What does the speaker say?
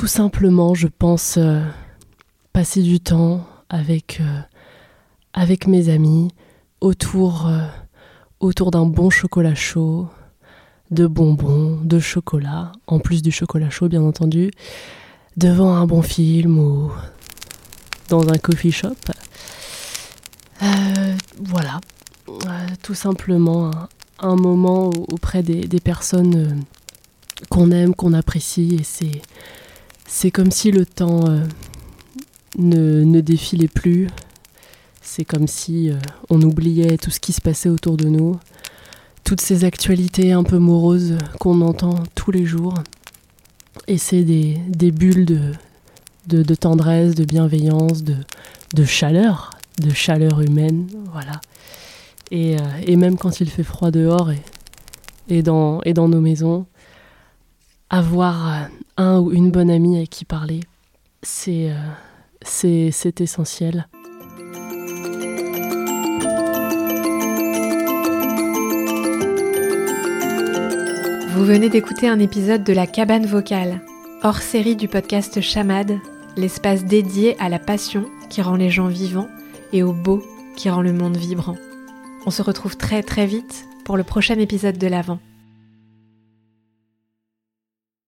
Tout simplement, je pense euh, passer du temps avec, euh, mes amis autour, euh, autour d'un bon chocolat chaud, de bonbons, de chocolat, en plus du chocolat chaud bien entendu, devant un bon film ou dans un coffee shop. Voilà, tout simplement un, moment auprès des, personnes qu'on aime, qu'on apprécie, et c'est, c'est comme si le temps euh, ne, ne défilait plus. C'est comme si euh, on oubliait tout ce qui se passait autour de nous, toutes ces actualités un peu moroses qu'on entend tous les jours. Et c'est des, des bulles de, de, tendresse, de bienveillance, de, de chaleur, de chaleur humaine, voilà. Et, euh, et même quand il fait froid dehors et, et, dans, et dans nos maisons, avoir euh, un ou une bonne amie avec qui parler, c'est euh, c'est essentiel. Vous venez d'écouter un épisode de La Cabane Vocale, hors série du podcast Chamade, l'espace dédié à la passion qui rend les gens vivants et au beau qui rend le monde vibrant. On se retrouve très très vite pour le prochain épisode de l'Avent.